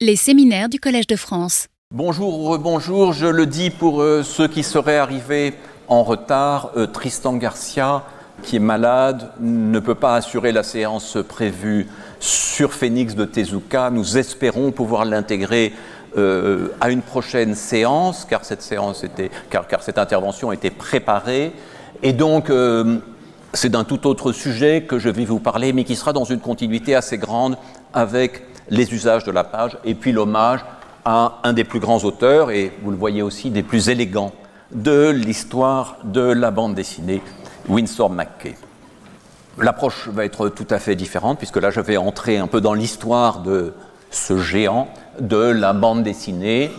Les séminaires du Collège de France. Bonjour, bonjour. Je le dis pour euh, ceux qui seraient arrivés en retard. euh, Tristan Garcia, qui est malade, ne peut pas assurer la séance prévue sur Phoenix de Tezuka. Nous espérons pouvoir l'intégrer euh, à une prochaine séance, car cette séance était, car, cette intervention était préparée. Et donc, c'est d'un tout autre sujet que je vais vous parler, mais qui sera dans une continuité assez grande avec les usages de la page et puis l'hommage à un des plus grands auteurs, et vous le voyez aussi, des plus élégants de l'histoire de la bande dessinée, Winsor McKay. L'approche va être tout à fait différente, puisque là je vais entrer un peu dans l'histoire de ce géant de la bande dessinée.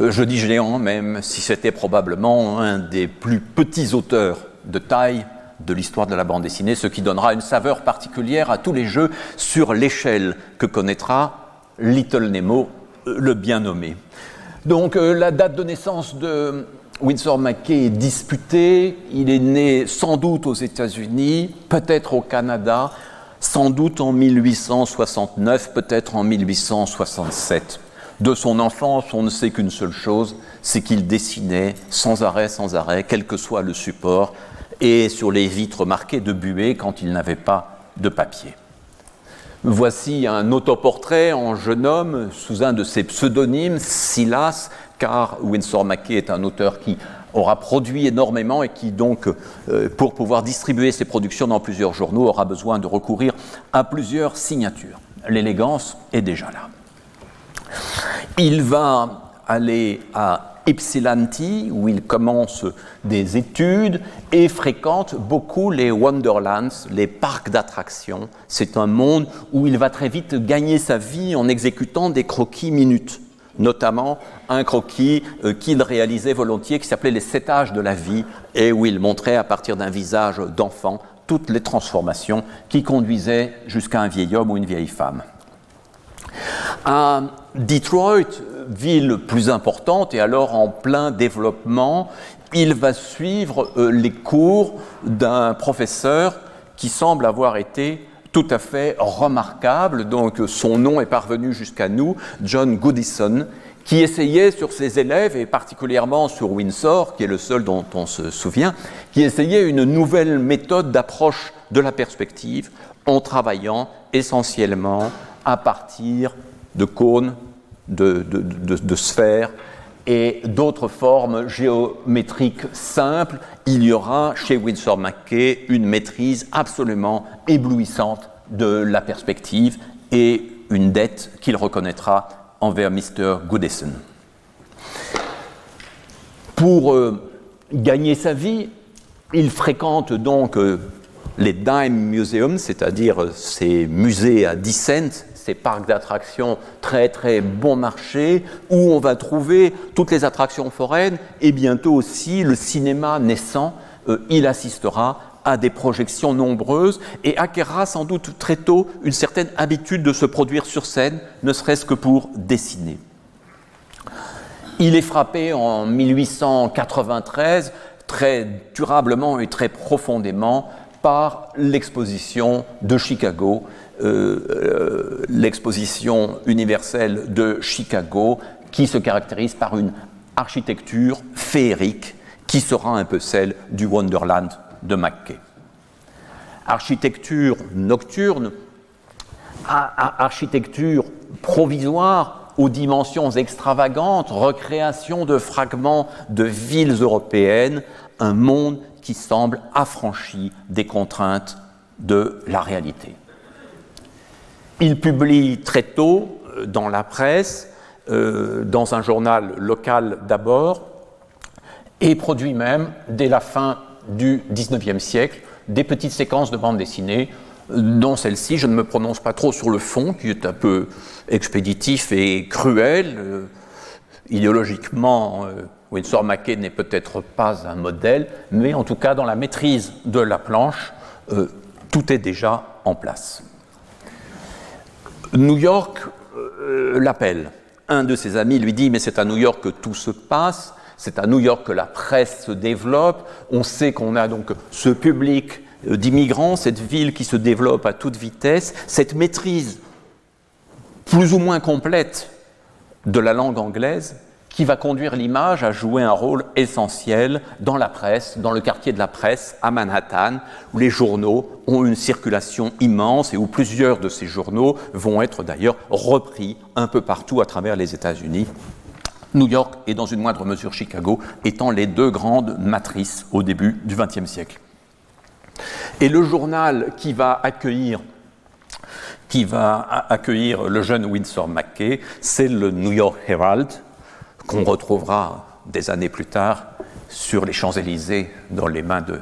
Euh, je dis géant, même si c'était probablement un des plus petits auteurs de taille de l'histoire de la bande dessinée, ce qui donnera une saveur particulière à tous les jeux sur l'échelle que connaîtra Little Nemo, euh, le bien nommé. Donc euh, la date de naissance de Winsor McKay est disputée. Il est né sans doute aux États-Unis, peut-être au Canada, sans doute en 1869, peut-être en 1867. De son enfance, on ne sait qu'une seule chose, c'est qu'il dessinait sans arrêt, sans arrêt, quel que soit le support, et sur les vitres marquées de buée quand il n'avait pas de papier. Voici un autoportrait en jeune homme sous un de ses pseudonymes, Silas, car Winsor McKay est un auteur qui aura produit énormément et qui donc, euh, pour pouvoir distribuer ses productions dans plusieurs journaux, aura besoin de recourir à plusieurs signatures. L'élégance est déjà là. Il va aller à Ypsilanti, où il commence des études et fréquente beaucoup les Wonderlands, les parcs d'attractions. C'est un monde où il va très vite gagner sa vie en exécutant des croquis minutes, notamment un croquis euh, qu'il réalisait volontiers qui s'appelait Les sept âges de la vie et où il montrait à partir d'un visage d'enfant toutes les transformations qui conduisaient jusqu'à un vieil homme ou une vieille femme. À Detroit, ville plus importante et alors en plein développement, il va suivre euh, les cours d'un professeur qui semble avoir été tout à fait remarquable. Donc son nom est parvenu jusqu'à nous, John Goodison, qui essayait sur ses élèves, et particulièrement sur Windsor, qui est le seul dont on se souvient, qui essayait une nouvelle méthode d'approche de la perspective en travaillant essentiellement à partir de cônes, de, sphères et d'autres formes géométriques simples. Il y aura chez Winsor McKay une maîtrise absolument éblouissante de la perspective et une dette qu'il reconnaîtra envers Mr. Goodison. Pour euh, gagner sa vie, il fréquente donc euh, les Dime Museums, c'est-à-dire ces musées à 10 cents, ces parcs d'attractions très très bon marché, où on va trouver toutes les attractions foraines et bientôt aussi le cinéma naissant. Euh, il assistera à des projections nombreuses et acquérera sans doute très tôt une certaine habitude de se produire sur scène, ne serait-ce que pour dessiner. Il est frappé en 1893 très durablement et très profondément par l'exposition de Chicago, euh, euh, l'exposition universelle de Chicago, qui se caractérise par une architecture féerique qui sera un peu celle du Wonderland de McKay. Architecture nocturne, architecture provisoire aux dimensions extravagantes, recréation de fragments de villes européennes, un monde qui semble affranchi des contraintes de la réalité. Il publie très tôt dans la presse, euh, dans un journal local d'abord, et produit même, dès la fin du XIXe siècle, des petites séquences de bande dessinée, dont celle-ci, je ne me prononce pas trop sur le fond, qui est un peu expéditif et cruel. Euh, idéologiquement, euh, Winsor McKay n'est peut-être pas un modèle, mais en tout cas, dans la maîtrise de la planche, euh, tout est déjà en place. New York euh, l'appelle. Un de ses amis lui dit Mais c'est à New York que tout se passe, c'est à New York que la presse se développe. On sait qu'on a donc ce public d'immigrants, cette ville qui se développe à toute vitesse, cette maîtrise plus ou moins complète de la langue anglaise qui va conduire l'image à jouer un rôle essentiel dans la presse, dans le quartier de la presse à Manhattan, où les journaux ont une circulation immense et où plusieurs de ces journaux vont être d'ailleurs repris un peu partout à travers les États-Unis. New York et dans une moindre mesure Chicago étant les deux grandes matrices au début du XXe siècle. Et le journal qui va accueillir qui va accueillir le jeune Winsor McKay, c'est le New York Herald, qu'on retrouvera des années plus tard sur les Champs-Élysées dans les mains de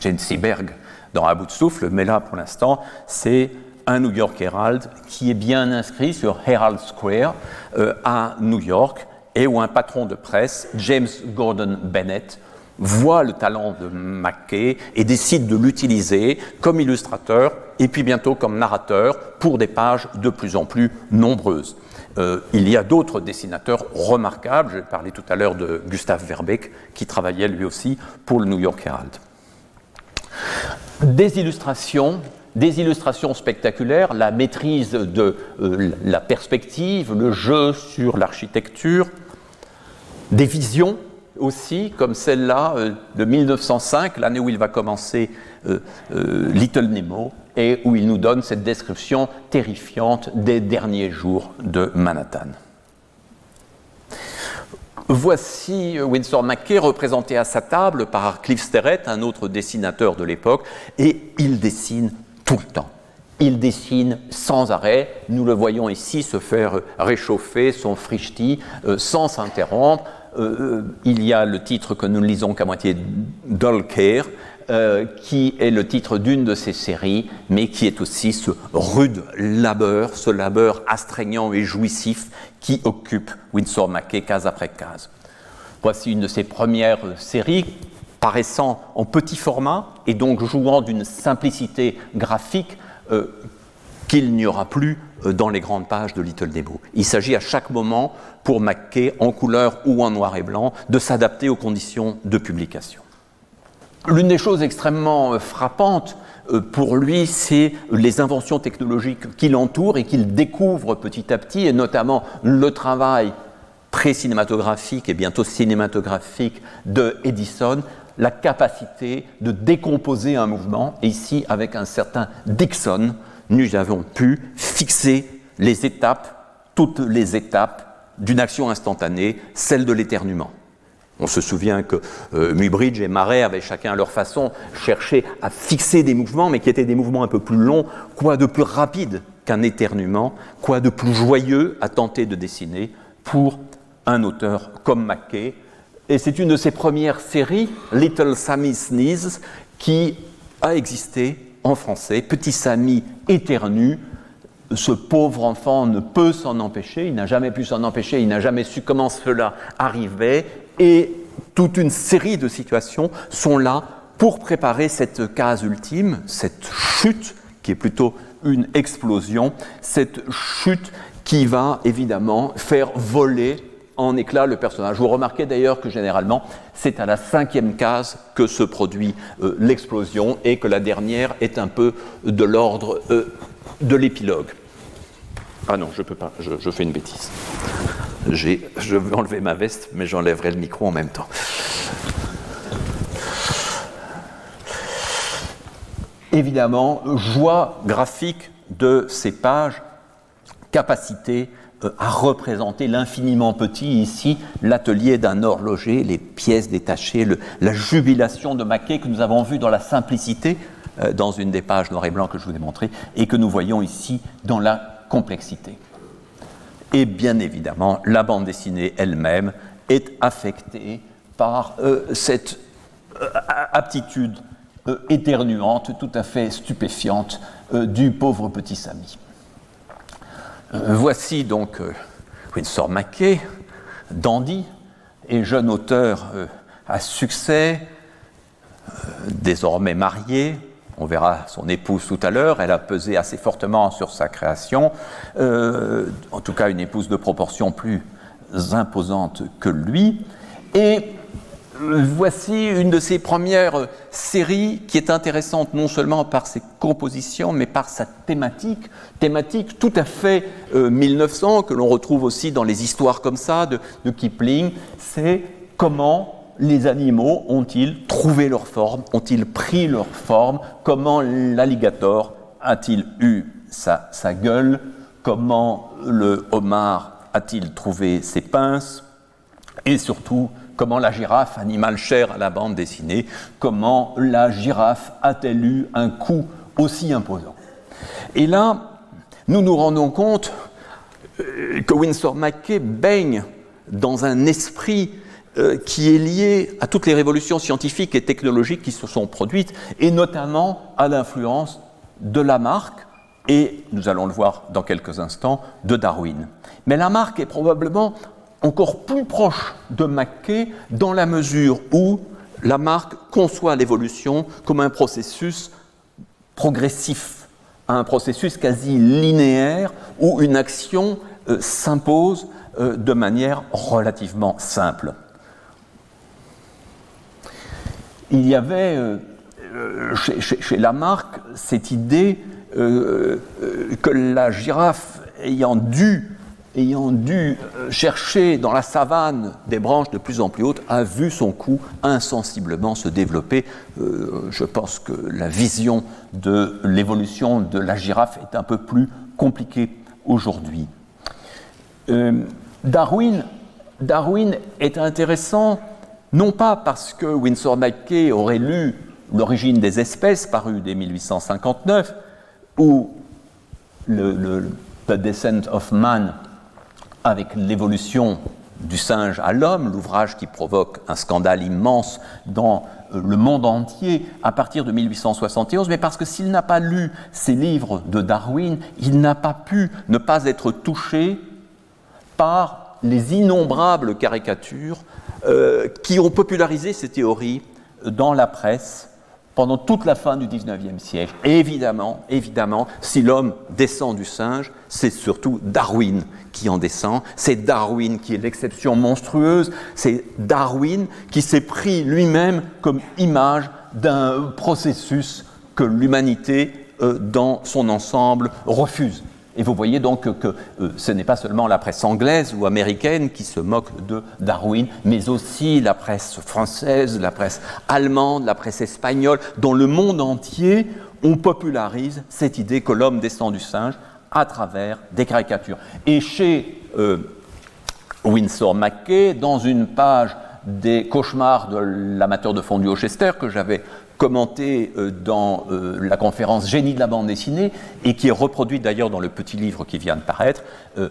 Jane Seberg dans À bout de souffle, mais là pour l'instant c'est un New York Herald qui est bien inscrit sur Herald Square euh, à New York et où un patron de presse, James Gordon Bennett, voit le talent de Mackay et décide de l'utiliser comme illustrateur et puis bientôt comme narrateur pour des pages de plus en plus nombreuses. Euh, il y a d'autres dessinateurs remarquables. J'ai parlé tout à l'heure de Gustave Verbeek, qui travaillait lui aussi pour le New York Herald. Des illustrations, des illustrations spectaculaires, la maîtrise de euh, la perspective, le jeu sur l'architecture, des visions aussi, comme celle-là euh, de 1905, l'année où il va commencer Little Nemo, et où il nous donne cette description terrifiante des derniers jours de Manhattan. Voici Winsor McKay représenté à sa table par Cliff Sterrett, un autre dessinateur de l'époque, et il dessine tout le temps. Il dessine sans arrêt. Nous le voyons ici se faire réchauffer son frichti euh, sans s'interrompre. Euh, euh, il y a le titre que nous ne lisons qu'à moitié, Care, euh, qui est le titre d'une de ces séries, mais qui est aussi ce rude labeur, ce labeur astreignant et jouissif qui occupe Winsor McKay case après case. Voici une de ses premières séries, paraissant en petit format et donc jouant d'une simplicité graphique qu'il n'y aura plus dans les grandes pages de Little Nemo. Il s'agit à chaque moment, pour McKay, en couleur ou en noir et blanc, de s'adapter aux conditions de publication. L'une des choses extrêmement euh, frappantes euh, pour lui, c'est les inventions technologiques qui l'entourent et qu'il découvre petit à petit, et notamment le travail pré-cinématographique et bientôt cinématographique de Edison, la capacité de décomposer un mouvement. Et ici, avec un certain Dixon, nous avons pu fixer les étapes, toutes les étapes d'une action instantanée, celle de l'éternuement. On se souvient que euh, Mubridge et Marais avaient chacun à leur façon cherché à fixer des mouvements, mais qui étaient des mouvements un peu plus longs, quoi de plus rapide qu'un éternuement, quoi de plus joyeux à tenter de dessiner pour un auteur comme Mackay. Et c'est une de ses premières séries, Little Sammy Sneeze, qui a existé en français. Petit Sammy éternue, ce pauvre enfant ne peut s'en empêcher, il n'a jamais pu s'en empêcher, il n'a jamais su comment cela arrivait, et toute une série de situations sont là pour préparer cette case ultime, cette chute qui est plutôt une explosion, cette chute qui va évidemment faire voler en éclats le personnage. Vous remarquez d'ailleurs que généralement c'est à la cinquième case que se produit euh, l'explosion et que la dernière est un peu de l'ordre euh, de l'épilogue. Ah non, je peux pas, je fais une bêtise je veux enlever ma veste, mais j'enlèverai le micro en même temps. Évidemment, joie graphique de ces pages, capacité à représenter l'infiniment petit ici, l'atelier d'un horloger, les pièces détachées, la jubilation de Maquet que nous avons vu dans la simplicité, euh, dans une des pages noir et blanc que je vous ai montré, et que nous voyons ici dans la complexité. Et bien évidemment, la bande dessinée elle-même est affectée par euh, cette euh, aptitude éternuante, tout à fait stupéfiante du pauvre petit Samy. Voici donc Winsor McKay, dandy et jeune auteur à succès, désormais marié, on verra son épouse tout à l'heure, elle a pesé assez fortement sur sa création, euh, en tout cas une épouse de proportion plus imposante que lui. Et voici une de ses premières séries qui est intéressante non seulement par ses compositions, mais par sa thématique, thématique tout à fait 1900, euh, que l'on retrouve aussi dans les histoires comme ça de, de Kipling, c'est comment les animaux ont-ils trouvé leur forme, ont-ils pris leur forme, comment l'alligator a-t-il eu sa, sa gueule, comment le homard a-t-il trouvé ses pinces, et surtout comment la girafe, animal cher à la bande dessinée, comment la girafe a-t-elle eu un coup aussi imposant? Et là, nous nous rendons compte euh, que Winsor McKay baigne dans un esprit euh, qui est lié à toutes les révolutions scientifiques et technologiques qui se sont produites, et notamment à l'influence de Lamarck, et nous allons le voir dans quelques instants, de Darwin. Mais Lamarck est probablement encore plus proche de Mackay dans la mesure où Lamarck conçoit l'évolution comme un processus progressif, un processus quasi linéaire où une action euh, s'impose euh, de manière relativement simple. Il y avait euh, chez, chez, Lamarck cette idée que la girafe ayant dû ayant dû euh, chercher dans la savane des branches de plus en plus hautes, a vu son cou insensiblement se développer. Euh, je pense que la vision de l'évolution de la girafe est un peu plus compliquée aujourd'hui. Euh, Darwin, Darwin est intéressant non pas parce que Winsor McKay aurait lu L'origine des espèces, paru dès 1859, ou The Descent of Man avec l'évolution du singe à l'homme, l'ouvrage qui provoque un scandale immense dans euh, le monde entier à partir de 1871, mais parce que s'il n'a pas lu ces livres de Darwin, il n'a pas pu ne pas être touché par les innombrables caricatures euh, qui ont popularisé ces théories dans la presse pendant toute la fin du XIXe siècle. Évidemment, évidemment, si l'homme descend du singe, c'est surtout Darwin qui en descend. C'est Darwin qui est l'exception monstrueuse. C'est Darwin qui s'est pris lui-même comme image d'un processus que l'humanité, euh, dans son ensemble, refuse. Et vous voyez donc que, euh, ce n'est pas seulement la presse anglaise ou américaine qui se moque de Darwin, mais aussi la presse française, la presse allemande, la presse espagnole. Dans le monde entier, on popularise cette idée que l'homme descend du singe à travers des caricatures. Et chez euh, Winsor McKay, dans une page des cauchemars de l'amateur de fondu Chester que j'avais commenté euh, dans euh, la conférence Génie de la bande dessinée et qui est reproduit d'ailleurs dans le petit livre qui vient de paraître, euh,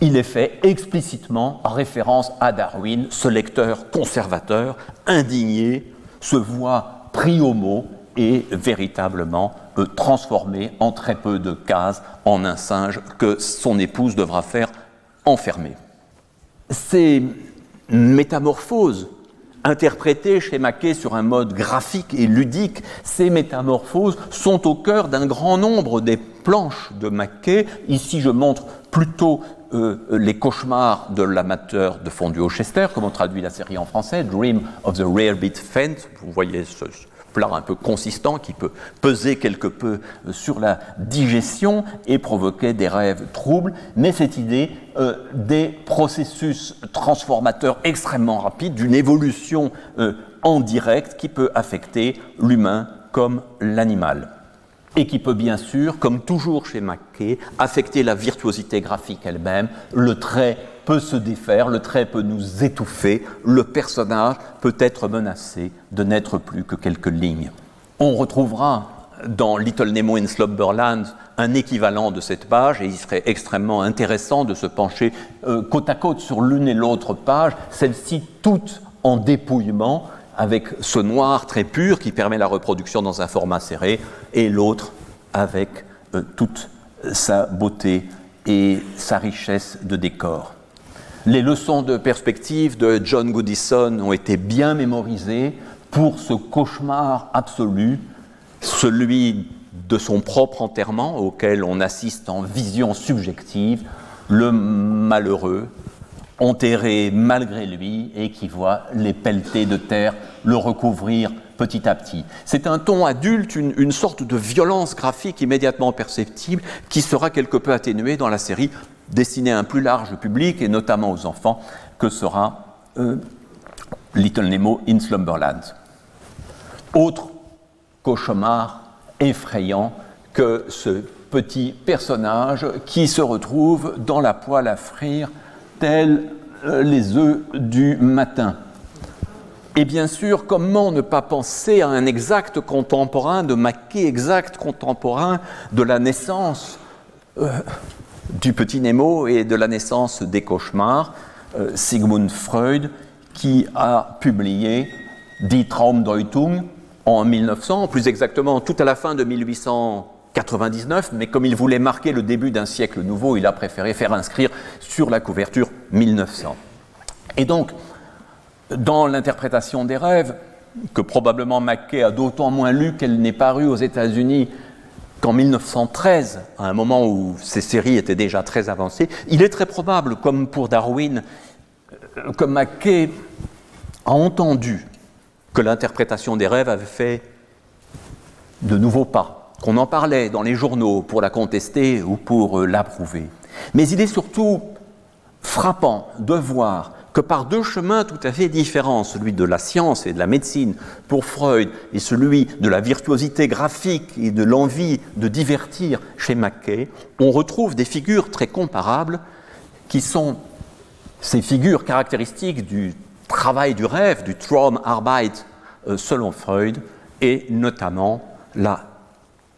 il est fait explicitement référence à Darwin. Ce lecteur conservateur, indigné, se voit pris au mot et véritablement transformé en très peu de cases en un singe que son épouse devra faire enfermer. Ces métamorphoses interprétées chez Maquet sur un mode graphique et ludique, ces métamorphoses sont au cœur d'un grand nombre des planches de Maquet. Ici, je montre plutôt euh, les cauchemars de l'amateur de fondu au Chester, comme on traduit la série en français, Dream of the Rare Bit Fence. Vous voyez un peu consistant qui peut peser quelque peu euh, sur la digestion et provoquer des rêves troubles, mais cette idée euh, des processus transformateurs extrêmement rapides, d'une évolution euh, en direct qui peut affecter l'humain comme l'animal. Et qui peut bien sûr, comme toujours chez Mackay, affecter la virtuosité graphique elle-même, le trait peut se défaire, le trait peut nous étouffer, le personnage peut être menacé de n'être plus que quelques lignes. On retrouvera dans Little Nemo in Slumberland un équivalent de cette page et il serait extrêmement intéressant de se pencher euh, côte à côte sur l'une et l'autre page, celle-ci toute en dépouillement avec ce noir très pur qui permet la reproduction dans un format serré et l'autre avec euh, toute sa beauté et sa richesse de décor. Les leçons de perspective de John Goodison ont été bien mémorisées pour ce cauchemar absolu, celui de son propre enterrement auquel on assiste en vision subjective, le malheureux enterré malgré lui et qui voit les pelletés de terre le recouvrir petit à petit. C'est un ton adulte, une, sorte de violence graphique immédiatement perceptible qui sera quelque peu atténuée dans la série destinée à un plus large public et notamment aux enfants que sera euh, Little Nemo in Slumberland. Autre cauchemar effrayant que ce petit personnage qui se retrouve dans la poêle à frire tels euh, les œufs du matin. Et bien sûr, comment ne pas penser à un exact contemporain de Maquet, exact contemporain de la naissance euh, du petit Nemo et de la naissance des cauchemars, euh, Sigmund Freud, qui a publié Die Traumdeutung en 1900, plus exactement tout à la fin de 1800. 99, mais comme il voulait marquer le début d'un siècle nouveau, il a préféré faire inscrire sur la couverture 1900. Et donc, dans l'interprétation des rêves, que probablement Mackay a d'autant moins lu qu'elle n'est parue aux États-Unis qu'en 1913, à un moment où ces séries étaient déjà très avancées, il est très probable, comme pour Darwin, euh, que Mackay a entendu que l'interprétation des rêves avait fait de nouveaux pas qu'on en parlait dans les journaux pour la contester ou pour euh, l'approuver. Mais il est surtout frappant de voir que par deux chemins tout à fait différents, celui de la science et de la médecine pour Freud et celui de la virtuosité graphique et de l'envie de divertir chez Mackay, on retrouve des figures très comparables qui sont ces figures caractéristiques du travail du rêve, du Traumarbeit euh, selon Freud, et notamment la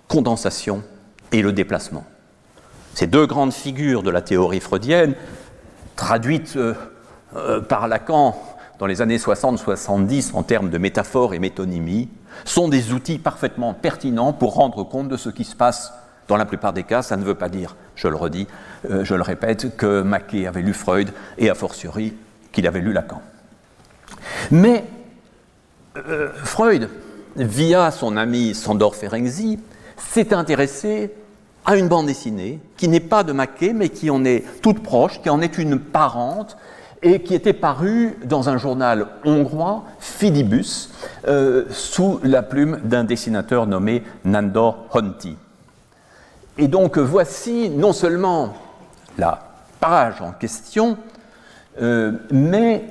condensation et le déplacement. Ces deux grandes figures de la théorie freudienne, traduites euh, euh, par Lacan dans les années 60-70 en termes de métaphore et métonymie, sont des outils parfaitement pertinents pour rendre compte de ce qui se passe dans la plupart des cas. Ça ne veut pas dire, je le redis, euh, je le répète, que Mackay avait lu Freud et a fortiori qu'il avait lu Lacan. Mais Freud, via son ami Sandor Ferenczi, s'est intéressé à une bande dessinée qui n'est pas de Maquet, mais qui en est toute proche, qui en est une parente, et qui était parue dans un journal hongrois, Fidibus, euh, sous la plume d'un dessinateur nommé Nandor Honti. Et donc voici non seulement la page en question, euh, mais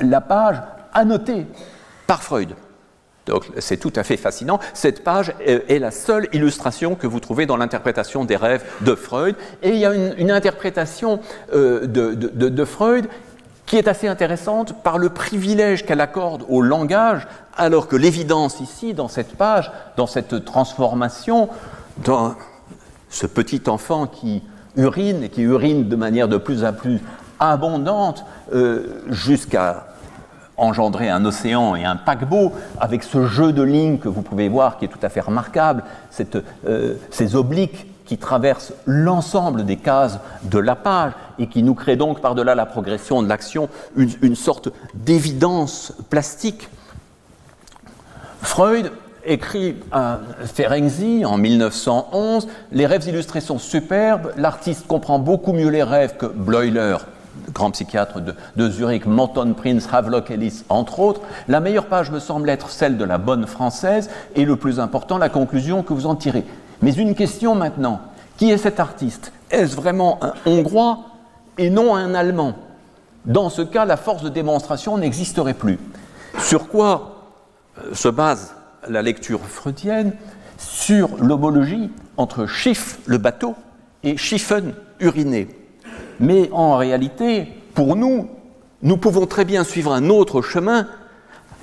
la page annotée par Freud. Donc c'est tout à fait fascinant. Cette page est la seule illustration que vous trouvez dans l'interprétation des rêves de Freud. Et il y a une, interprétation euh, de, Freud qui est assez intéressante par le privilège qu'elle accorde au langage, alors que l'évidence ici, dans cette page, dans cette transformation, dans ce petit enfant qui urine et qui urine de manière de plus en plus abondante euh, jusqu'à engendrer un océan et un paquebot, avec ce jeu de lignes que vous pouvez voir qui est tout à fait remarquable, euh, ces obliques qui traversent l'ensemble des cases de la page et qui nous créent donc par-delà la progression de l'action une, sorte d'évidence plastique. Freud écrit à Ferenczi en 1911 Les rêves illustrés sont superbes, l'artiste comprend beaucoup mieux les rêves que Bleuler grand psychiatre de, Zurich, Morton Prince, Havelock Ellis, entre autres. La meilleure page me semble être celle de la bonne française et le plus important, la conclusion que vous en tirez. Mais une question maintenant, qui est cet artiste? Est-ce vraiment un Hongrois et non un Allemand? Dans ce cas, la force de démonstration n'existerait plus. Sur quoi euh, se base la lecture freudienne? Sur l'homologie entre Schiff, le bateau, et Schiffen, uriné. Mais en réalité, pour nous, nous pouvons très bien suivre un autre chemin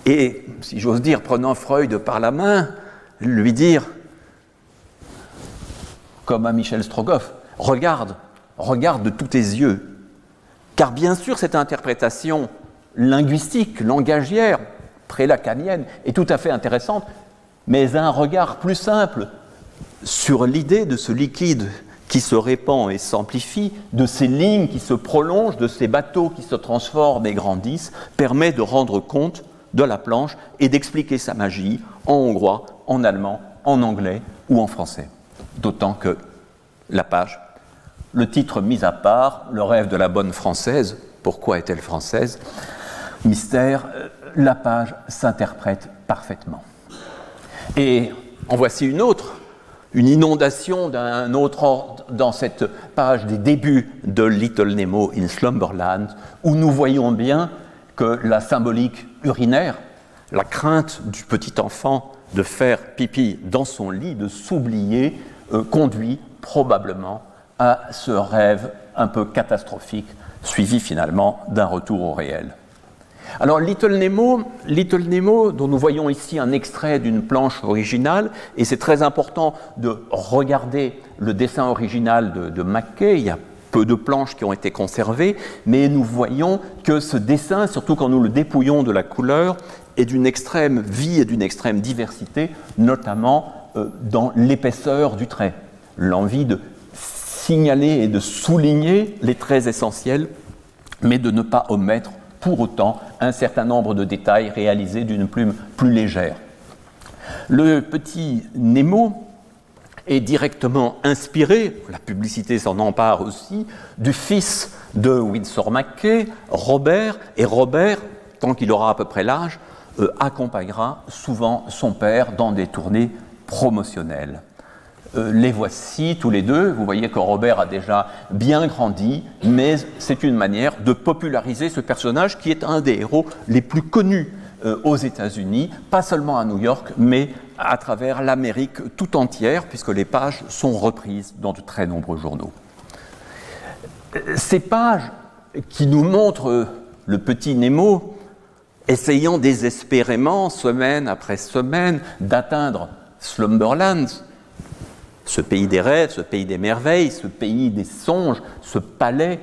et, si j'ose dire, prenant Freud par la main, lui dire, comme à Michel Strogoff, regarde, regarde de tous tes yeux. Car bien sûr, cette interprétation linguistique, langagière, pré-lacanienne, est tout à fait intéressante, mais un regard plus simple sur l'idée de ce liquide qui se répand et s'amplifie, de ces lignes qui se prolongent, de ces bateaux qui se transforment et grandissent, permet de rendre compte de la planche et d'expliquer sa magie en hongrois, en allemand, en anglais ou en français. D'autant que la page, le titre mis à part, Le rêve de la bonne française, Pourquoi est-elle française Mystère, euh, la page s'interprète parfaitement. Et en voici une autre, une inondation d'un autre ordre dans cette page des débuts de Little Nemo in Slumberland, où nous voyons bien que la symbolique urinaire, la crainte du petit enfant de faire pipi dans son lit, de s'oublier, euh, conduit probablement à ce rêve un peu catastrophique, suivi finalement d'un retour au réel. Alors Little Nemo, Little Nemo, dont nous voyons ici un extrait d'une planche originale, et c'est très important de regarder le dessin original de, de il y a peu de planches qui ont été conservées, mais nous voyons que ce dessin, surtout quand nous le dépouillons de la couleur, est d'une extrême vie et d'une extrême diversité, notamment dans l'épaisseur du trait, l'envie de signaler et de souligner les traits essentiels, mais de ne pas omettre pour autant un certain nombre de détails réalisés d'une plume plus légère. Le petit Nemo est directement inspiré, la publicité s'en empare aussi, du fils de Winsor McKay, Robert, et Robert, tant qu'il aura à peu près l'âge, euh, accompagnera souvent son père dans des tournées promotionnelles. Euh, les voici tous les deux. Vous voyez que Robert a déjà bien grandi, mais c'est une manière de populariser ce personnage qui est un des héros les plus connus euh, aux États-Unis, pas seulement à New York, mais à travers l'Amérique tout entière, puisque les pages sont reprises dans de très nombreux journaux. Ces pages qui nous montrent le petit Nemo essayant désespérément, semaine après semaine, d'atteindre Slumberland, ce pays des rêves, ce pays des merveilles, ce pays des songes, ce palais,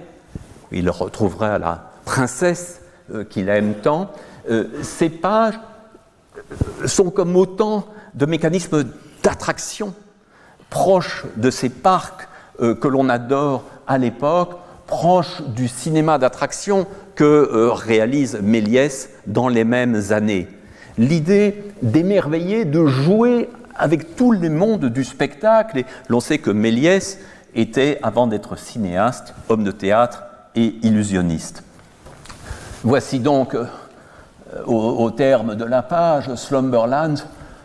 où il retrouvera la princesse euh, qu'il aime tant, euh, ces pages euh, sont comme autant de mécanismes d'attraction proches de ces parcs que l'on adore à l'époque, proches du cinéma d'attraction que réalise Méliès dans les mêmes années. L'idée d'émerveiller, de jouer avec tous les mondes du spectacle. Et l'on sait que Méliès était, avant d'être cinéaste, homme de théâtre et illusionniste. Voici donc, euh, au, terme de la page, Slumberland,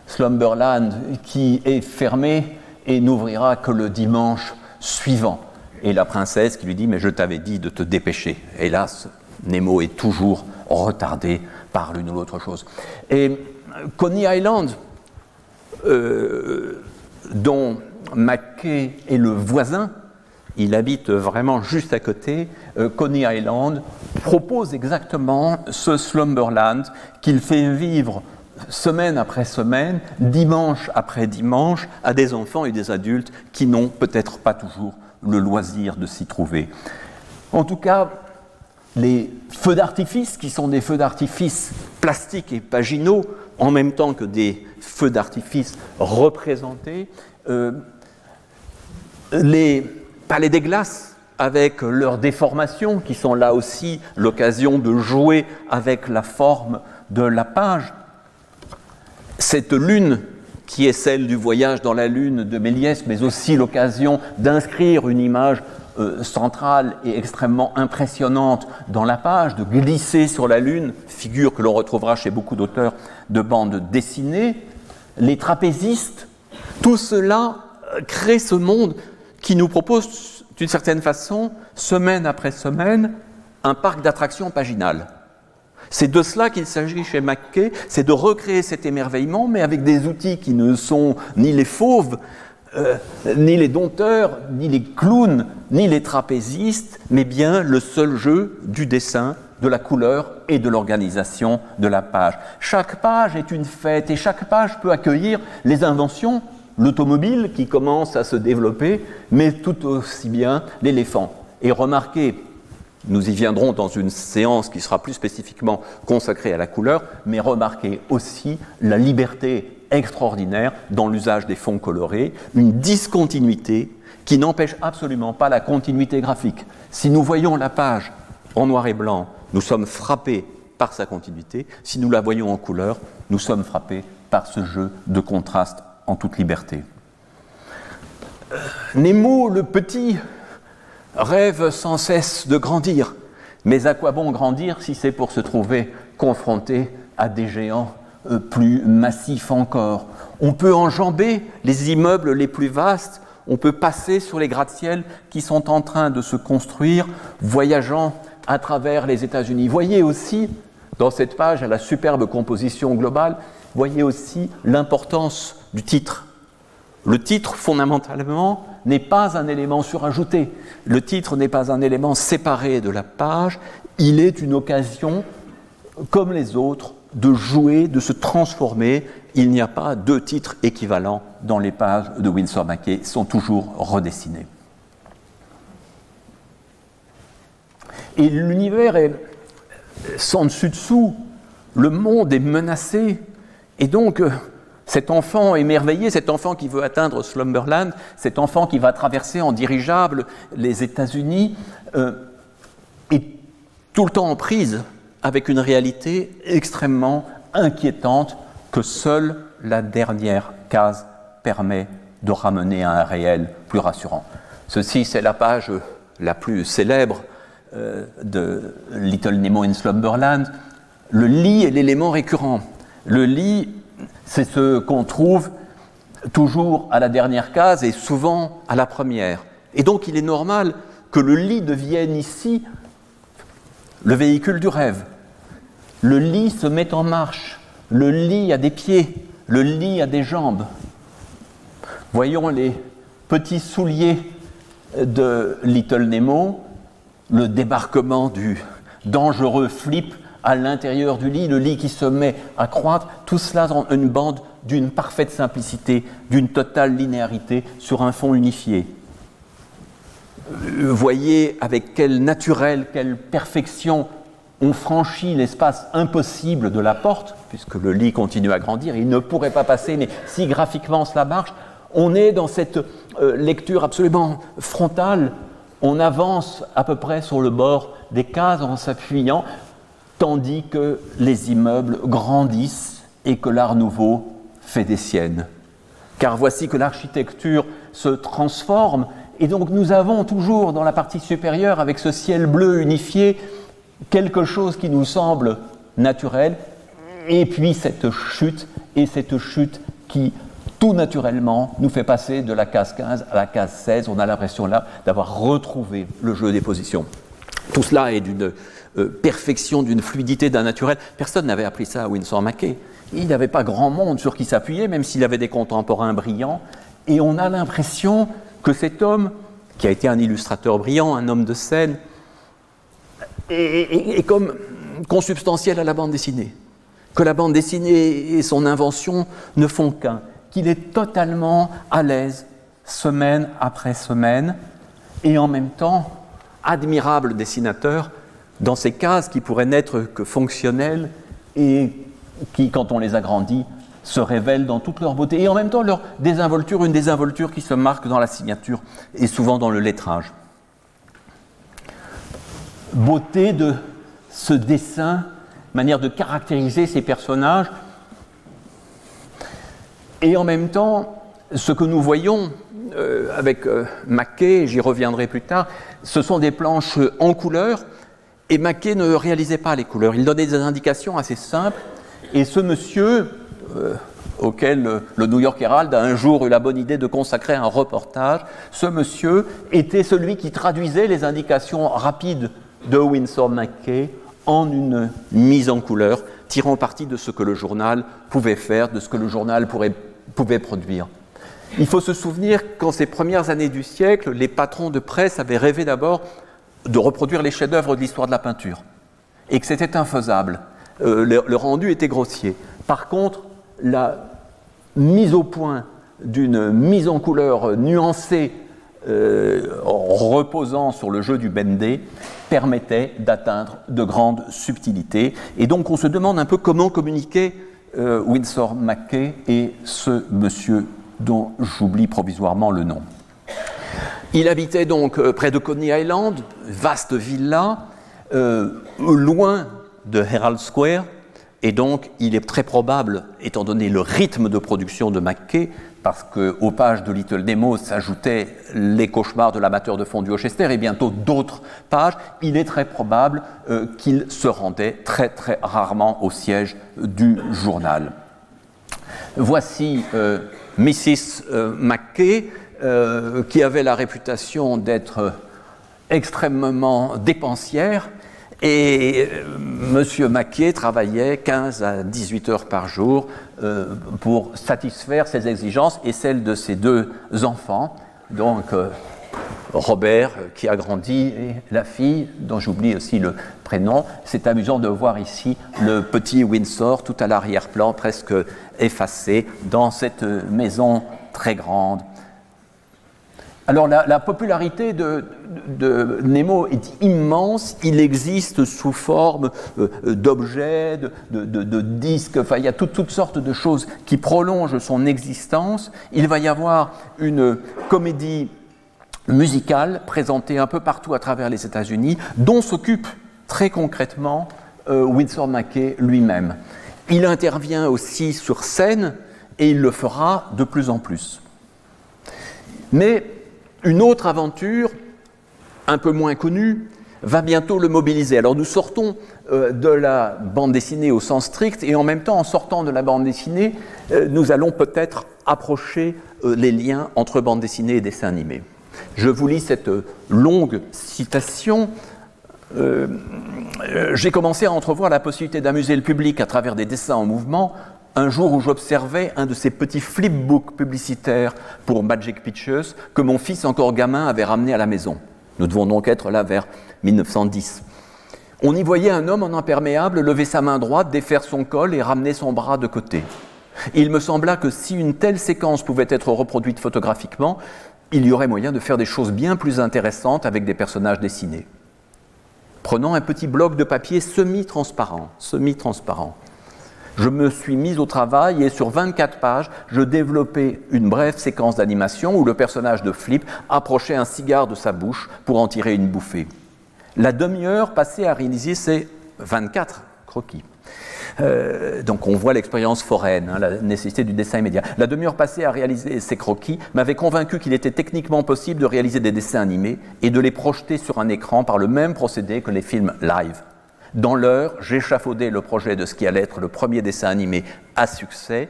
Slumberland qui est fermé et n'ouvrira que le dimanche suivant. Et la princesse qui lui dit Mais je t'avais dit de te dépêcher. Hélas, Nemo est toujours retardé par l'une ou l'autre chose. Et Coney Island, euh, dont Mackay est le voisin, il habite vraiment juste à côté, euh, Coney Island, propose exactement ce Slumberland qu'il fait vivre semaine après semaine, dimanche après dimanche, à des enfants et des adultes qui n'ont peut-être pas toujours le loisir de s'y trouver. En tout cas, les feux d'artifice, qui sont des feux d'artifice plastiques et paginaux, en même temps que des feux d'artifice représentés, euh, les palais des glaces avec leurs déformations, qui sont là aussi l'occasion de jouer avec la forme de la page. Cette lune qui est celle du voyage dans la lune de Méliès, mais aussi l'occasion d'inscrire une image euh, centrale et extrêmement impressionnante dans la page, de glisser sur la Lune, figure que l'on retrouvera chez beaucoup d'auteurs de bandes dessinées, les trapézistes, tout cela euh, crée ce monde qui nous propose d'une certaine façon, semaine après semaine, un parc d'attractions paginal. C'est de cela qu'il s'agit chez Mackay, c'est de recréer cet émerveillement, mais avec des outils qui ne sont ni les fauves, euh, ni les dompteurs, ni les clowns, ni les trapézistes, mais bien le seul jeu du dessin, de la couleur et de l'organisation de la page. Chaque page est une fête et chaque page peut accueillir les inventions, l'automobile qui commence à se développer, mais tout aussi bien l'éléphant. Et remarquez, nous y viendrons dans une séance qui sera plus spécifiquement consacrée à la couleur, mais remarquez aussi la liberté extraordinaire dans l'usage des fonds colorés, une discontinuité qui n'empêche absolument pas la continuité graphique. Si nous voyons la page en noir et blanc, nous sommes frappés par sa continuité. Si nous la voyons en couleur, nous sommes frappés par ce jeu de contraste en toute liberté. Nemo, le petit, rêve sans cesse de grandir, Mais à quoi bon grandir si c'est pour se trouver confronté à des géants euh, plus massifs encore On peut enjamber les immeubles les plus vastes, on peut passer sur les gratte-ciels qui sont en train de se construire, voyageant à travers les États-Unis. Voyez aussi, dans cette page, à la superbe composition globale, voyez aussi l'importance du titre. Le titre, fondamentalement, n'est pas un élément surajouté. Le titre n'est pas un élément séparé de la page. Il est une occasion, comme les autres, de jouer, de se transformer. Il n'y a pas deux titres équivalents dans les pages de Winsor Mackay, ils sont toujours redessinés. Et l'univers est sans dessus-dessous, le monde est menacé, et donc euh, cet enfant émerveillé, cet enfant qui veut atteindre Slumberland, cet enfant qui va traverser en dirigeable les États-Unis, euh, est tout le temps en prise avec une réalité extrêmement inquiétante que seule la dernière case permet de ramener à un réel plus rassurant. Ceci, c'est la page la plus célèbre euh, de Little Nemo in Slumberland. Le lit est l'élément récurrent. Le lit, c'est ce qu'on trouve toujours à la dernière case et souvent à la première. Et donc il est normal que le lit devienne ici le véhicule du rêve. Le lit se met en marche. Le lit a des pieds. Le lit a des jambes. Voyons les petits souliers de Little Nemo, le débarquement du dangereux flip à l'intérieur du lit, le lit qui se met à croître, tout cela dans une bande d'une parfaite simplicité, d'une totale linéarité sur un fond unifié. Euh, voyez avec quel naturel, quelle perfection on franchit l'espace impossible de la porte, puisque le lit continue à grandir, il ne pourrait pas passer, mais si graphiquement cela marche, on est dans cette euh, lecture absolument frontale, on avance à peu près sur le bord des cases en s'appuyant, tandis que les immeubles grandissent et que l'art nouveau fait des siennes. Car voici que l'architecture se transforme, et donc nous avons toujours dans la partie supérieure, avec ce ciel bleu unifié, quelque chose qui nous semble naturel, et puis cette chute, et cette chute qui tout naturellement nous fait passer de la case 15 à la case 16. On a l'impression là d'avoir retrouvé le jeu des positions. Tout cela est d'une euh, perfection, d'une fluidité, d'un naturel. Personne n'avait appris ça à Winsor Mackay. Il n'avait pas grand monde sur qui s'appuyer, même s'il avait des contemporains brillants. Et on a l'impression que cet homme, qui a été un illustrateur brillant, un homme de scène, est, comme consubstantiel à la bande dessinée. Que la bande dessinée et son invention ne font qu'un. Qu'il est totalement à l'aise, semaine après semaine, et en même temps, admirable dessinateur dans ces cases qui pourraient n'être que fonctionnelles et qui, quand on les agrandit, se révèlent dans toute leur beauté. Et en même temps, leur désinvolture, une désinvolture qui se marque dans la signature et souvent dans le lettrage beauté de ce dessin, manière de caractériser ces personnages. Et en même temps, ce que nous voyons euh, avec euh, Maquet, j'y reviendrai plus tard, ce sont des planches en couleur, et Maquet ne réalisait pas les couleurs. Il donnait des indications assez simples, et ce monsieur, auquel le New York Herald a un jour eu la bonne idée de consacrer un reportage, ce monsieur était celui qui traduisait les indications rapides de Winsor McKay en une mise en couleur, tirant parti de ce que le journal pouvait faire, de ce que le journal pouvait produire. Il faut se souvenir qu'en ces premières années du siècle, les patrons de presse avaient rêvé d'abord de reproduire les chefs-d'œuvre de l'histoire de la peinture, et que c'était infaisable. Euh, le, rendu était grossier. Par contre, la mise au point d'une mise en couleur nuancée euh, reposant sur le jeu du bendé permettait d'atteindre de grandes subtilités. Et donc on se demande un peu comment communiquer euh, Winsor McKay et ce monsieur dont j'oublie provisoirement le nom. Il habitait donc euh, près de Coney Island, vaste villa, loin de Herald Square, Et donc, il est très probable, étant donné le rythme de production de Mackay, parce qu'aux pages de Little Nemo s'ajoutaient les cauchemars de l'amateur de fondue au Chester et bientôt d'autres pages, il est très probable euh, qu'il se rendait très très rarement au siège du journal. Voici euh, Mrs. Euh, Mackay, qui avait la réputation d'être extrêmement dépensière, et euh, M. Maquet travaillait 15 à 18 heures par jour euh, pour satisfaire ses exigences et celles de ses deux enfants, donc euh, Robert qui a grandi et la fille dont j'oublie aussi le prénom. C'est amusant de voir ici le petit Windsor tout à l'arrière-plan, presque effacé, dans cette maison très grande alors la, popularité de, Nemo est immense, il existe sous forme euh, d'objets, de, disques, il y a toutes sortes de choses qui prolongent son existence. Il va y avoir une comédie musicale présentée un peu partout à travers les États-Unis, dont s'occupe très concrètement euh, Winsor Mackay lui-même. Il intervient aussi sur scène et il le fera de plus en plus. Mais une autre aventure, un peu moins connue, va bientôt le mobiliser. Alors nous sortons euh, de la bande dessinée au sens strict et en même temps, en sortant de la bande dessinée, euh, nous allons peut-être approcher euh, les liens entre bande dessinée et dessin animé. Je vous lis cette longue citation. J'ai commencé à entrevoir la possibilité d'amuser le public à travers des dessins en mouvement un jour où j'observais un de ces petits flipbooks publicitaires pour Magic Pictures que mon fils encore gamin avait ramené à la maison. Nous devons donc être là vers 1910. On y voyait un homme en imperméable lever sa main droite, défaire son col et ramener son bras de côté. Il me sembla que si une telle séquence pouvait être reproduite photographiquement, il y aurait moyen de faire des choses bien plus intéressantes avec des personnages dessinés. Prenons un petit bloc de papier semi-transparent, semi-transparent je me suis mis au travail et sur 24 pages, je développais une brève séquence d'animation où le personnage de Flip approchait un cigare de sa bouche pour en tirer une bouffée. La demi-heure passée à réaliser ces 24 croquis. Euh, donc on voit l'expérience foraine, hein, la nécessité du dessin immédiat. La demi-heure passée à réaliser ces croquis m'avait convaincu qu'il était techniquement possible de réaliser des dessins animés et de les projeter sur un écran par le même procédé que les films live. Dans l'heure, j'échafaudais le projet de ce qui allait être le premier dessin animé à succès.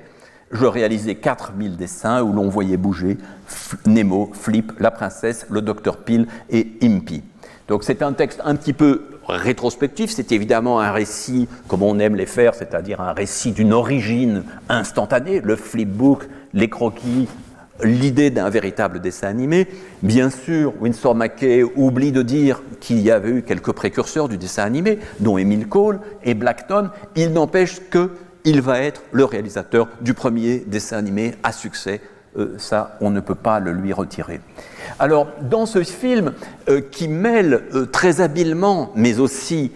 Je réalisais 4000 dessins où l'on voyait bouger Nemo, Flip, la princesse, le docteur Peel et Impy. Donc c'est un texte un petit peu rétrospectif, c'est évidemment un récit comme on aime les faire, c'est-à-dire un récit d'une origine instantanée, le flipbook, les croquis, l'idée d'un véritable dessin animé. Bien sûr, Winsor McKay oublie de dire qu'il y avait eu quelques précurseurs du dessin animé, dont Emile Cole et Blackton. Il n'empêche qu'il va être le réalisateur du premier dessin animé à succès. Euh, ça, on ne peut pas le lui retirer. Alors, dans ce film euh, qui mêle euh, très habilement, mais aussi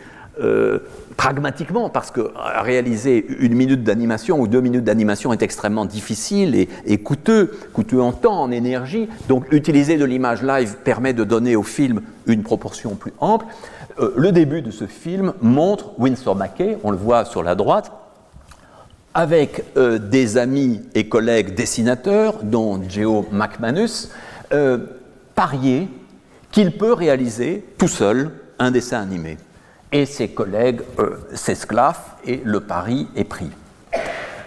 pragmatiquement, parce que réaliser une minute d'animation ou deux minutes d'animation est extrêmement difficile et, coûteux, coûteux en temps, en énergie. Donc utiliser de l'image live permet de donner au film une proportion plus ample. Euh, le début de ce film montre Winsor Mackay, on le voit sur la droite, avec euh, des amis et collègues dessinateurs, dont Geo McManus, euh, parier qu'il peut réaliser tout seul un dessin animé et ses collègues euh, s'esclaffent et le pari est pris.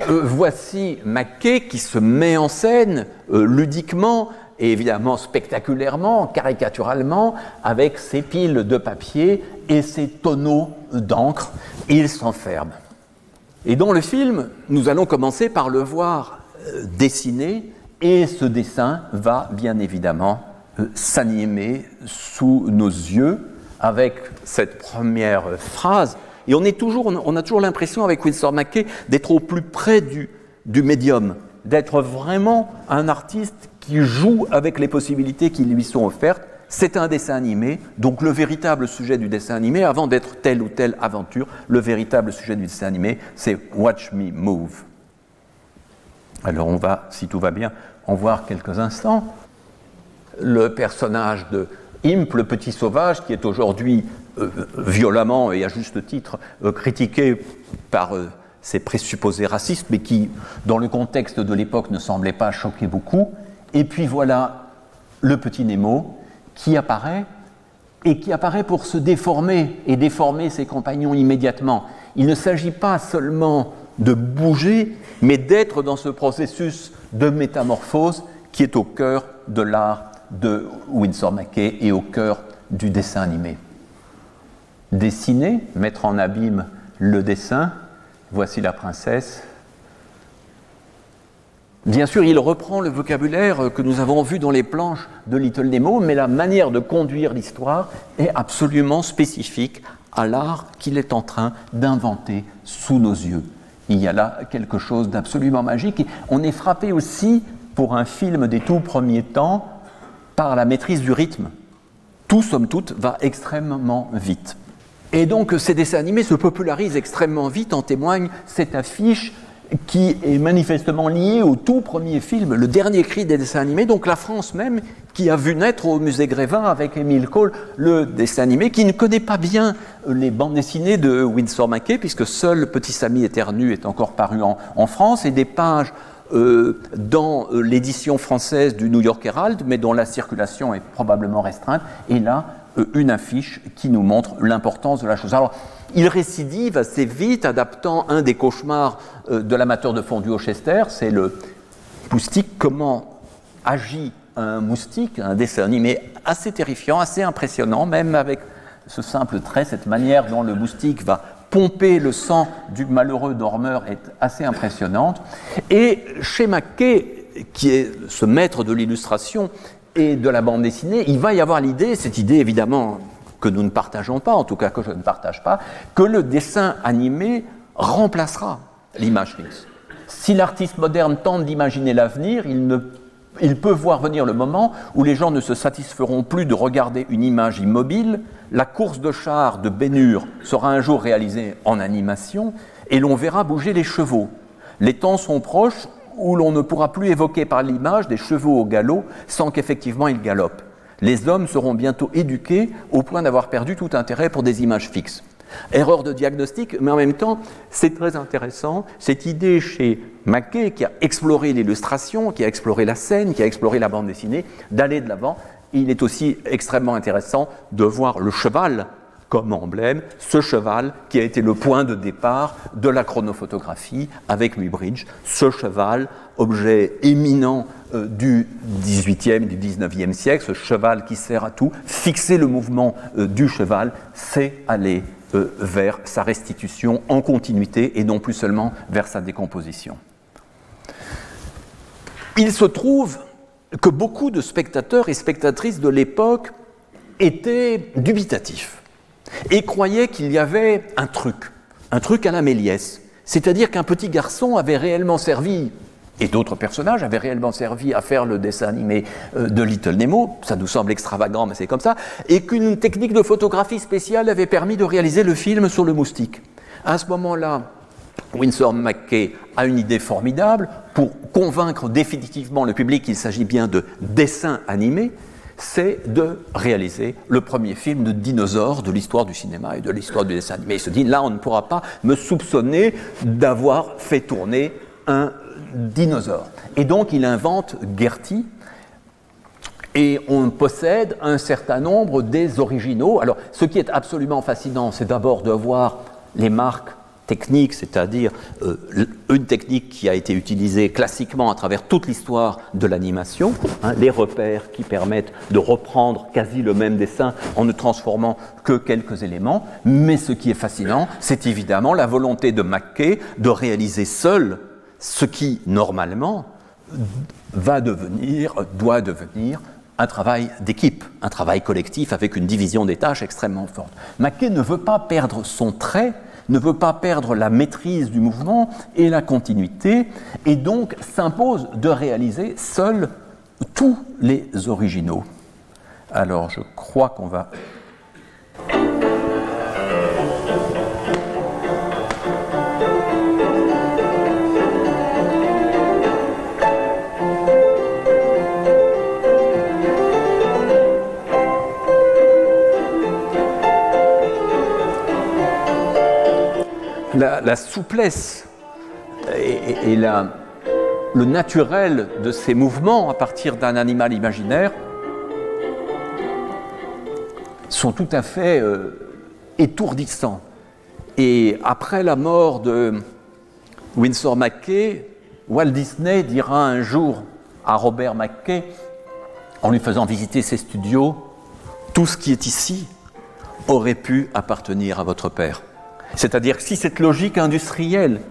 Euh, voici Mackay qui se met en scène euh, ludiquement et évidemment spectaculairement, caricaturalement, avec ses piles de papier et ses tonneaux d'encre. Il s'enferme. Et dans le film, nous allons commencer par le voir dessiner et ce dessin va bien évidemment s'animer sous nos yeux avec cette première phrase. Et on, est toujours, on a toujours l'impression avec Winsor McKay d'être au plus près du médium, d'être vraiment un artiste qui joue avec les possibilités qui lui sont offertes. C'est un dessin animé, donc le véritable sujet du dessin animé, avant d'être telle ou telle aventure, le véritable sujet du dessin animé, c'est Watch Me Move. Alors on va, si tout va bien, en voir quelques instants. Le personnage de, Imp, le petit sauvage, qui est aujourd'hui euh, violemment et à juste titre euh, critiqué par euh, ces présupposés racistes, mais qui, dans le contexte de l'époque, ne semblaient pas choquer beaucoup. Et puis voilà le petit Nemo qui apparaît et qui apparaît pour se déformer et déformer ses compagnons immédiatement. Il ne s'agit pas seulement de bouger, mais d'être dans ce processus de métamorphose qui est au cœur de l'art de Winsor McKay et au cœur du dessin animé. Dessiner, mettre en abîme le dessin, voici la princesse. Bien sûr, il reprend le vocabulaire que nous avons vu dans les planches de Little Nemo, mais la manière de conduire l'histoire est absolument spécifique à l'art qu'il est en train d'inventer sous nos yeux. Il y a là quelque chose d'absolument magique. Et on est frappé aussi, pour un film des tout premiers temps, par la maîtrise du rythme. Tout, somme toute, va extrêmement vite. Et donc ces dessins animés se popularisent extrêmement vite, en témoigne cette affiche qui est manifestement liée au tout premier film, le dernier cri des dessins animés, donc la France même, qui a vu naître au musée Grévin avec Émile Cole le dessin animé, qui ne connaît pas bien les bandes dessinées de Winsor McKay, puisque seul Petit Samy éternu est encore paru en, France, et des pages euh, dans euh, l'édition française du New York Herald, mais dont la circulation est probablement restreinte, et là, euh, une affiche qui nous montre l'importance de la chose. Alors, il récidive assez vite, adaptant un des cauchemars de l'amateur de fondue au Chester, c'est le moustique, comment agit un moustique, un dessin animé assez terrifiant, assez impressionnant, même avec ce simple trait, cette manière dont le moustique va pomper le sang du malheureux dormeur est assez impressionnante. Et chez Mackay, qui est ce maître de l'illustration, et de la bande dessinée, il va y avoir l'idée, cette idée évidemment que nous ne partageons pas, en tout cas que je ne partage pas, que le dessin animé remplacera l'image fixe. Si l'artiste moderne tente d'imaginer l'avenir, il, il peut voir venir le moment où les gens ne se satisferont plus de regarder une image immobile, la course de chars de Bénure sera un jour réalisée en animation et l'on verra bouger les chevaux. Les temps sont proches où l'on ne pourra plus évoquer par l'image des chevaux au galop sans qu'effectivement ils galopent. Les hommes seront bientôt éduqués au point d'avoir perdu tout intérêt pour des images fixes. Erreur de diagnostic, mais en même temps, c'est très intéressant, cette idée chez Mackay, qui a exploré l'illustration, qui a exploré la scène, qui a exploré la bande dessinée, d'aller de l'avant. Il est aussi extrêmement intéressant de voir le cheval comme emblème ce cheval qui a été le point de départ de la chronophotographie avec Muybridge, ce cheval, objet éminent euh, du 18e, du 19e siècle, ce cheval qui sert à tout, fixer le mouvement euh, du cheval, c'est aller euh, vers sa restitution en continuité et non plus seulement vers sa décomposition. Il se trouve que beaucoup de spectateurs et spectatrices de l'époque étaient dubitatifs et croyait qu'il y avait un truc, un truc à la Méliès. C'est-à-dire qu'un petit garçon avait réellement servi, et d'autres personnages avaient réellement servi à faire le dessin animé euh, de Little Nemo, ça nous semble extravagant, mais c'est comme ça, et qu'une technique de photographie spéciale avait permis de réaliser le film sur le moustique. À ce moment-là, Winsor McKay a une idée formidable pour convaincre définitivement le public qu'il s'agit bien de dessin animé, c'est de réaliser le premier film de dinosaure de l'histoire du cinéma et de l'histoire du dessin animé. Il se dit, là, on ne pourra pas me soupçonner d'avoir fait tourner un dinosaure. Et donc, il invente Gertie, et on possède un certain nombre des originaux. Alors, ce qui est absolument fascinant, c'est d'abord de voir les marques technique, c'est-à-dire euh, une technique qui a été utilisée classiquement à travers toute l'histoire de l'animation, hein, les repères qui permettent de reprendre quasi le même dessin en ne transformant que quelques éléments. Mais ce qui est fascinant, c'est évidemment la volonté de Mackay de réaliser seul ce qui, normalement, va devenir, doit devenir un travail d'équipe, un travail collectif avec une division des tâches extrêmement forte. Mackay ne veut pas perdre son trait ne veut pas perdre la maîtrise du mouvement et la continuité, et donc s'impose de réaliser seul tous les originaux. Alors je crois qu'on va la, souplesse et, le naturel de ces mouvements à partir d'un animal imaginaire sont tout à fait euh, étourdissants. Et après la mort de Winsor McKay, Walt Disney dira un jour à Robert McKay, en lui faisant visiter ses studios, tout ce qui est ici aurait pu appartenir à votre père. C'est-à-dire que si cette logique industrielle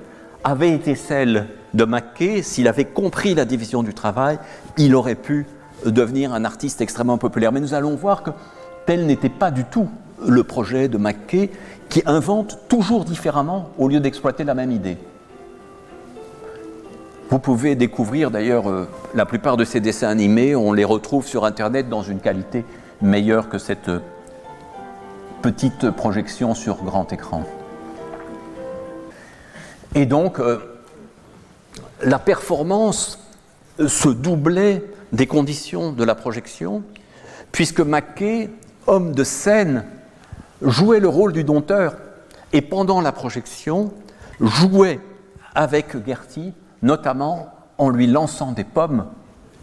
avait été celle de Mackay, s'il avait compris la division du travail, il aurait pu devenir un artiste extrêmement populaire. Mais nous allons voir que tel n'était pas du tout le projet de Mackay, qui invente toujours différemment au lieu d'exploiter la même idée. Vous pouvez découvrir d'ailleurs euh, la plupart de ces dessins animés, on les retrouve sur Internet dans une qualité meilleure que cette euh, petite projection sur grand écran. Et donc, euh, la performance se doublait des conditions de la projection, puisque Mackay, homme de scène, jouait le rôle du dompteur et pendant la projection jouait avec Gertie notamment en lui lançant des pommes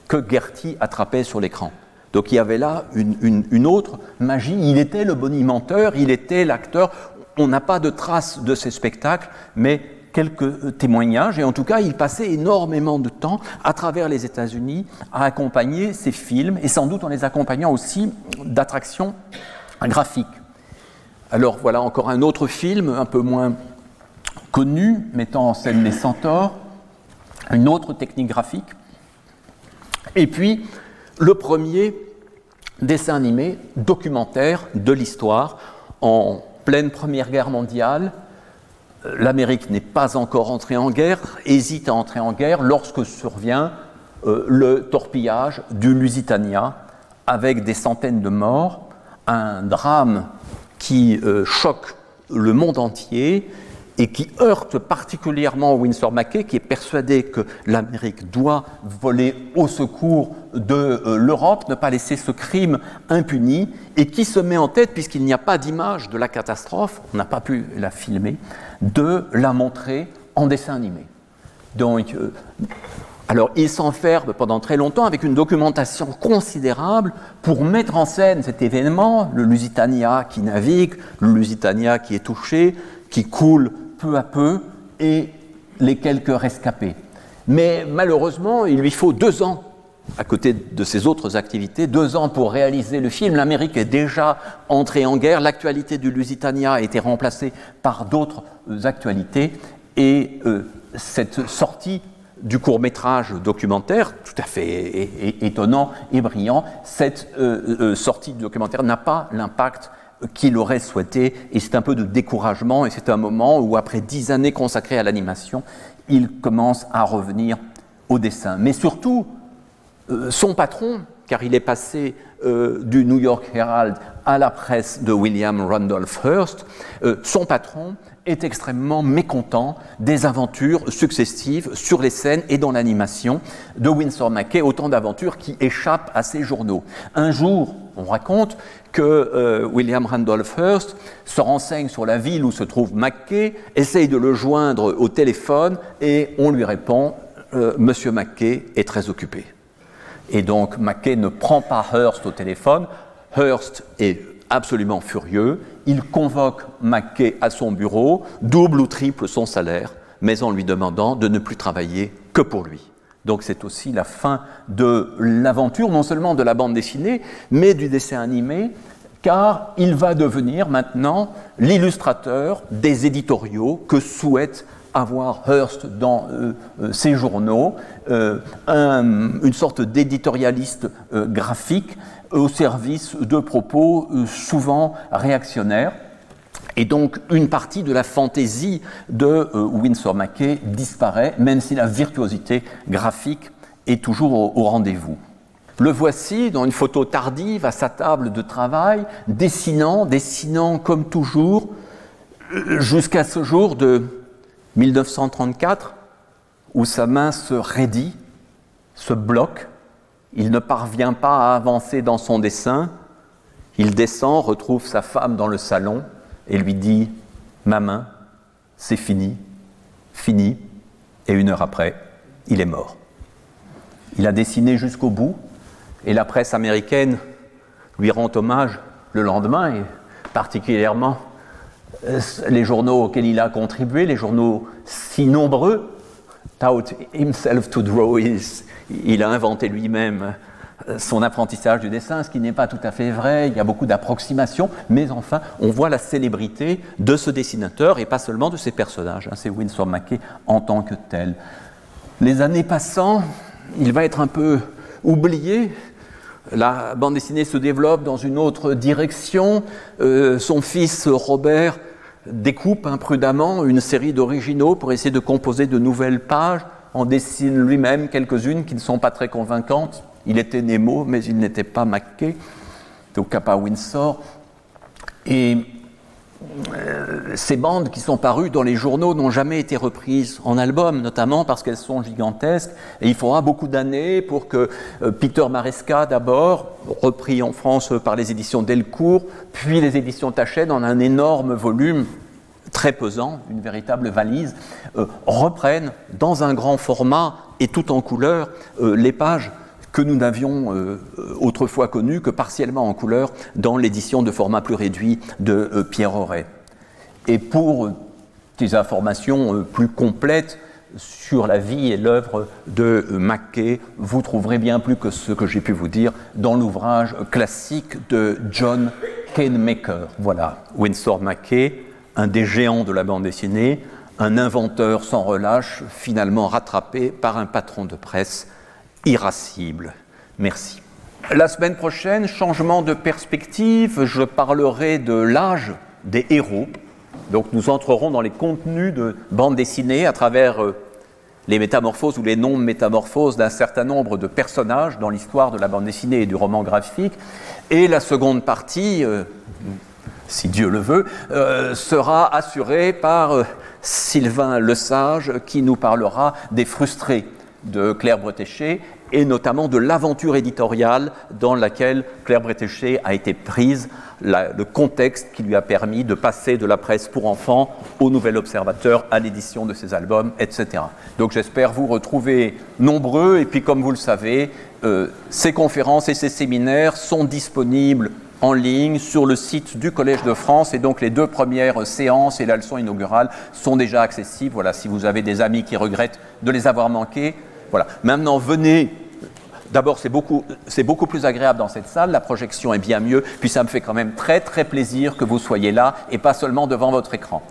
que Gertie attrapait sur l'écran. Donc il y avait là une, autre magie. Il était le bonimenteur, il était l'acteur. On n'a pas de traces de ces spectacles, mais quelques témoignages. Et en tout cas, il passait énormément de temps à travers les États-Unis à accompagner ces films, et sans doute en les accompagnant aussi d'attractions graphiques. Alors voilà encore un autre film, un peu moins connu, mettant en scène les centaures une autre technique graphique. Et puis, le premier dessin animé documentaire de l'histoire en pleine Première Guerre mondiale. L'Amérique n'est pas encore entrée en guerre, hésite à entrer en guerre lorsque survient euh, le torpillage du Lusitania avec des centaines de morts, un drame qui euh, choque le monde entier et qui heurte particulièrement Winsor McKay, qui est persuadé que l'Amérique doit voler au secours de euh, l'Europe, ne pas laisser ce crime impuni, et qui se met en tête, puisqu'il n'y a pas d'image de la catastrophe, on n'a pas pu la filmer, de la montrer en dessin animé. Donc, euh, alors, il s'enferme pendant très longtemps avec une documentation considérable pour mettre en scène cet événement, le Lusitania qui navigue, le Lusitania qui est touché, qui coule peu à peu et les quelques rescapés. Mais malheureusement, il lui faut deux ans, à côté de ses autres activités, deux ans pour réaliser le film. L'Amérique est déjà entrée en guerre, l'actualité du Lusitania a été remplacée par d'autres actualités, et euh, cette sortie du court métrage documentaire, tout à fait étonnant et brillant, cette euh, euh, sortie documentaire n'a pas l'impact qu'il aurait souhaité, et c'est un peu de découragement, et c'est un moment où, après dix années consacrées à l'animation, il commence à revenir au dessin. Mais surtout, euh, son patron, car il est passé euh, du New York Herald à la presse de William Randolph Hearst, euh, son patron est extrêmement mécontent des aventures successives sur les scènes et dans l'animation de Winsor McKay, autant d'aventures qui échappent à ses journaux. Un jour, on raconte que euh, William Randolph Hearst se renseigne sur la ville où se trouve McKay, essaye de le joindre au téléphone et on lui répond Monsieur McKay est très occupé. Et donc McKay ne prend pas Hearst au téléphone. Hearst est absolument furieux. Il convoque McKay à son bureau, double ou triple son salaire, mais en lui demandant de ne plus travailler que pour lui. Donc c'est aussi la fin de l'aventure, non seulement de la bande dessinée, mais du dessin animé, car il va devenir maintenant l'illustrateur des éditoriaux que souhaite avoir Hearst dans euh, euh, ses journaux, euh, une sorte d'éditorialiste graphique au service de propos souvent réactionnaires. Et donc une partie de la fantaisie de euh, Winsor McKay disparaît, même si la virtuosité graphique est toujours au, rendez-vous. Le voici dans une photo tardive à sa table de travail, dessinant, dessinant comme toujours, jusqu'à ce jour de 1934, où sa main se raidit, se bloque, il ne parvient pas à avancer dans son dessin, il descend, retrouve sa femme dans le salon, et lui dit Ma main, c'est fini, fini, Et une heure après, il est mort. Il a dessiné jusqu'au bout, et la presse américaine lui rend hommage le lendemain, et particulièrement les journaux auxquels il a contribué, les journaux si nombreux, taught himself to draw, il a inventé lui-même euh, son apprentissage du dessin, ce qui n'est pas tout à fait vrai, il y a beaucoup d'approximations, mais enfin, on voit la célébrité de ce dessinateur et pas seulement de ses personnages. Hein, c'est Winsor Mackay en tant que tel. Les années passant, il va être un peu oublié. La bande dessinée se développe dans une autre direction. Euh, son fils Robert découpe imprudemment une série d'originaux pour essayer de composer de nouvelles pages, en dessine lui-même quelques-unes qui ne sont pas très convaincantes. Il était Nemo, mais il n'était pas Mackay, au Kappa Windsor. Et ces bandes qui sont parues dans les journaux n'ont jamais été reprises en album, notamment parce qu'elles sont gigantesques. Il faudra beaucoup d'années pour que euh, Peter Maresca, d'abord, repris en France par les éditions Delcourt, puis les éditions Tachet, dans un énorme volume très pesant, une véritable valise, euh, reprennent dans un grand format et tout en couleur les pages que nous n'avions euh, autrefois connu que partiellement en couleur dans l'édition de format plus réduit de euh, Pierre Auray. Et pour des informations euh, plus complètes sur la vie et l'œuvre de Mackay, vous trouverez bien plus que ce que j'ai pu vous dire dans l'ouvrage classique de John Canemaker. Voilà, Winsor Mackay, un des géants de la bande dessinée, un inventeur sans relâche, finalement rattrapé par un patron de presse irascible. Merci. La semaine prochaine, changement de perspective, je parlerai de l'âge des héros. Donc nous entrerons dans les contenus de bande dessinée à travers euh, les métamorphoses ou les non-métamorphoses d'un certain nombre de personnages dans l'histoire de la bande dessinée et du roman graphique. Et la seconde partie, euh, si Dieu le veut, euh, sera assurée par Sylvain Lesage qui nous parlera des frustrés de Claire Bretéché et notamment de l'aventure éditoriale dans laquelle Claire Bretéché a été prise, le contexte qui lui a permis de passer de la presse pour enfants au Nouvel Observateur, à l'édition de ses albums, etc. Donc j'espère vous retrouver nombreux et puis comme vous le savez, euh, ces conférences et ces séminaires sont disponibles en ligne sur le site du Collège de France et donc les deux premières séances et la leçon inaugurale sont déjà accessibles. Voilà, si vous avez des amis qui regrettent de les avoir manqués, voilà. Maintenant, venez. D'abord, c'est beaucoup, c'est beaucoup plus agréable dans cette salle, la projection est bien mieux, puis ça me fait quand même très très plaisir que vous soyez là et pas seulement devant votre écran.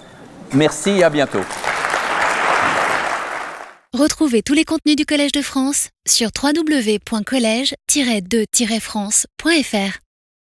Merci et à bientôt. Retrouvez tous les contenus du Collège de France sur www.colège-2-france.fr.